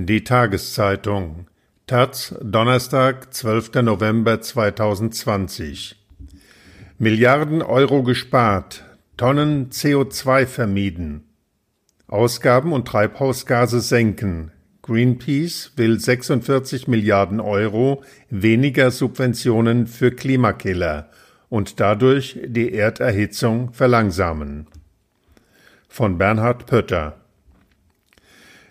Die Tageszeitung Taz, Donnerstag, 12. November 2020 Milliarden Euro gespart, Tonnen CO2 vermieden. Ausgaben und Treibhausgase senken. Greenpeace will 46 Milliarden Euro weniger Subventionen für Klimakiller und dadurch die Erderhitzung verlangsamen. Von Bernhard Pötter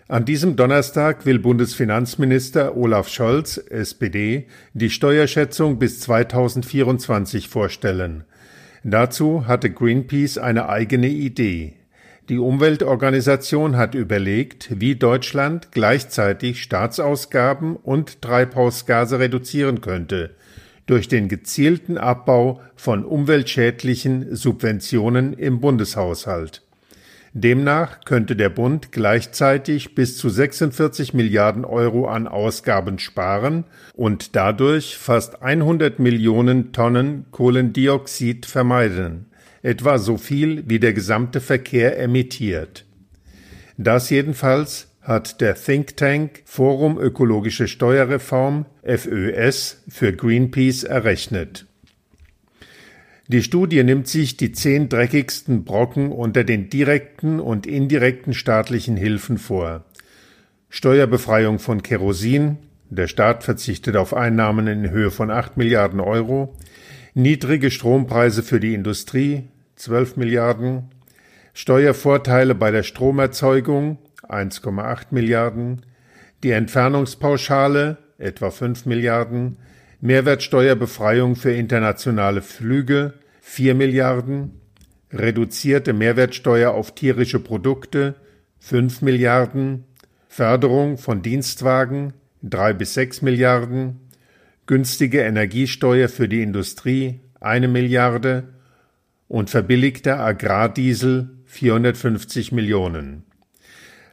an diesem Donnerstag will Bundesfinanzminister Olaf Scholz, SPD, die Steuerschätzung bis 2024 vorstellen. Dazu hatte Greenpeace eine eigene Idee. Die Umweltorganisation hat überlegt, wie Deutschland gleichzeitig Staatsausgaben und Treibhausgase reduzieren könnte durch den gezielten Abbau von umweltschädlichen Subventionen im Bundeshaushalt. Demnach könnte der Bund gleichzeitig bis zu 46 Milliarden Euro an Ausgaben sparen und dadurch fast 100 Millionen Tonnen Kohlendioxid vermeiden, etwa so viel wie der gesamte Verkehr emittiert. Das jedenfalls hat der Think Tank Forum Ökologische Steuerreform FÖS für Greenpeace errechnet. Die Studie nimmt sich die zehn dreckigsten Brocken unter den direkten und indirekten staatlichen Hilfen vor. Steuerbefreiung von Kerosin, der Staat verzichtet auf Einnahmen in Höhe von 8 Milliarden Euro, niedrige Strompreise für die Industrie, 12 Milliarden, Steuervorteile bei der Stromerzeugung, 1,8 Milliarden, die Entfernungspauschale, etwa 5 Milliarden, Mehrwertsteuerbefreiung für internationale Flüge 4 Milliarden, reduzierte Mehrwertsteuer auf tierische Produkte 5 Milliarden, Förderung von Dienstwagen 3 bis 6 Milliarden, günstige Energiesteuer für die Industrie 1 Milliarde. Und verbilligter Agrardiesel 450 Millionen.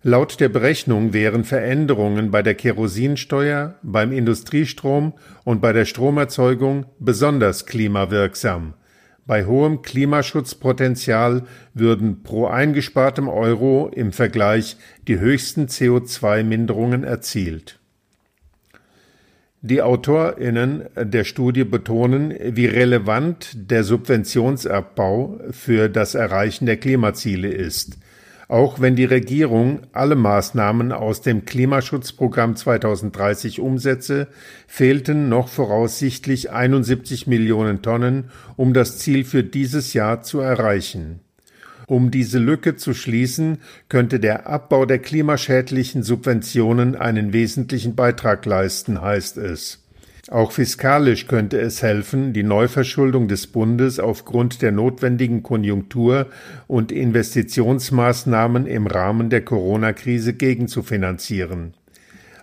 Laut der Berechnung wären Veränderungen bei der Kerosinsteuer, beim Industriestrom und bei der Stromerzeugung besonders klimawirksam. Bei hohem Klimaschutzpotenzial würden pro eingespartem Euro im Vergleich die höchsten CO2-Minderungen erzielt. Die AutorInnen der Studie betonen, wie relevant der Subventionsabbau für das Erreichen der Klimaziele ist. Auch wenn die Regierung alle Maßnahmen aus dem Klimaschutzprogramm 2030 umsetze, fehlten noch voraussichtlich 71 Millionen Tonnen, um das Ziel für dieses Jahr zu erreichen. Um diese Lücke zu schließen, könnte der Abbau der klimaschädlichen Subventionen einen wesentlichen Beitrag leisten, heißt es. Auch fiskalisch könnte es helfen, die Neuverschuldung des Bundes aufgrund der notwendigen Konjunktur- und Investitionsmaßnahmen im Rahmen der Corona-Krise gegenzufinanzieren.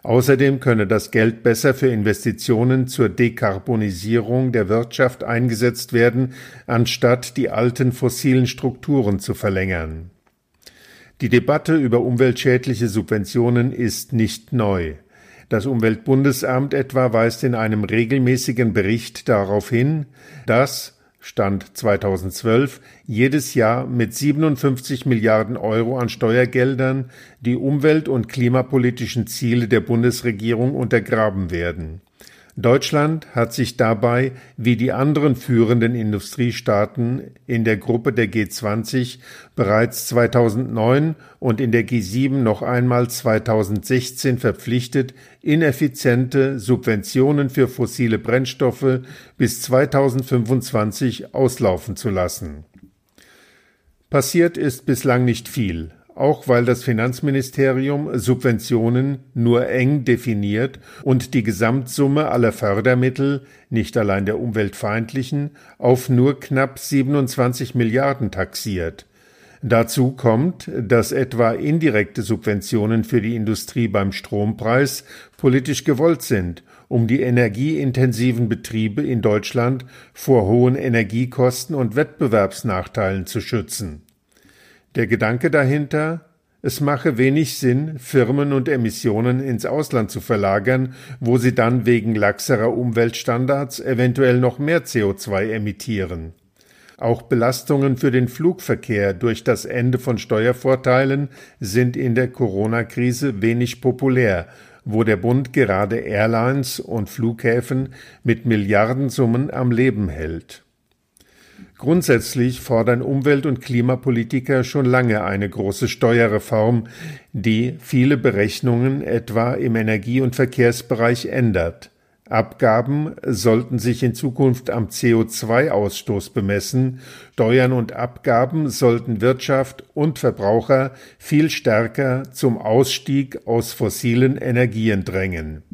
Außerdem könne das Geld besser für Investitionen zur Dekarbonisierung der Wirtschaft eingesetzt werden, anstatt die alten fossilen Strukturen zu verlängern. Die Debatte über umweltschädliche Subventionen ist nicht neu. Das Umweltbundesamt etwa weist in einem regelmäßigen Bericht darauf hin, dass Stand 2012 jedes Jahr mit 57 Milliarden Euro an Steuergeldern die umwelt- und klimapolitischen Ziele der Bundesregierung untergraben werden. Deutschland hat sich dabei wie die anderen führenden Industriestaaten in der Gruppe der G20 bereits 2009 und in der G7 noch einmal 2016 verpflichtet, ineffiziente Subventionen für fossile Brennstoffe bis 2025 auslaufen zu lassen. Passiert ist bislang nicht viel auch weil das Finanzministerium Subventionen nur eng definiert und die Gesamtsumme aller Fördermittel, nicht allein der umweltfeindlichen, auf nur knapp 27 Milliarden taxiert. Dazu kommt, dass etwa indirekte Subventionen für die Industrie beim Strompreis politisch gewollt sind, um die energieintensiven Betriebe in Deutschland vor hohen Energiekosten und Wettbewerbsnachteilen zu schützen. Der Gedanke dahinter, es mache wenig Sinn, Firmen und Emissionen ins Ausland zu verlagern, wo sie dann wegen laxerer Umweltstandards eventuell noch mehr CO2 emittieren. Auch Belastungen für den Flugverkehr durch das Ende von Steuervorteilen sind in der Corona-Krise wenig populär, wo der Bund gerade Airlines und Flughäfen mit Milliardensummen am Leben hält. Grundsätzlich fordern Umwelt- und Klimapolitiker schon lange eine große Steuerreform, die viele Berechnungen etwa im Energie- und Verkehrsbereich ändert. Abgaben sollten sich in Zukunft am CO2-Ausstoß bemessen, Steuern und Abgaben sollten Wirtschaft und Verbraucher viel stärker zum Ausstieg aus fossilen Energien drängen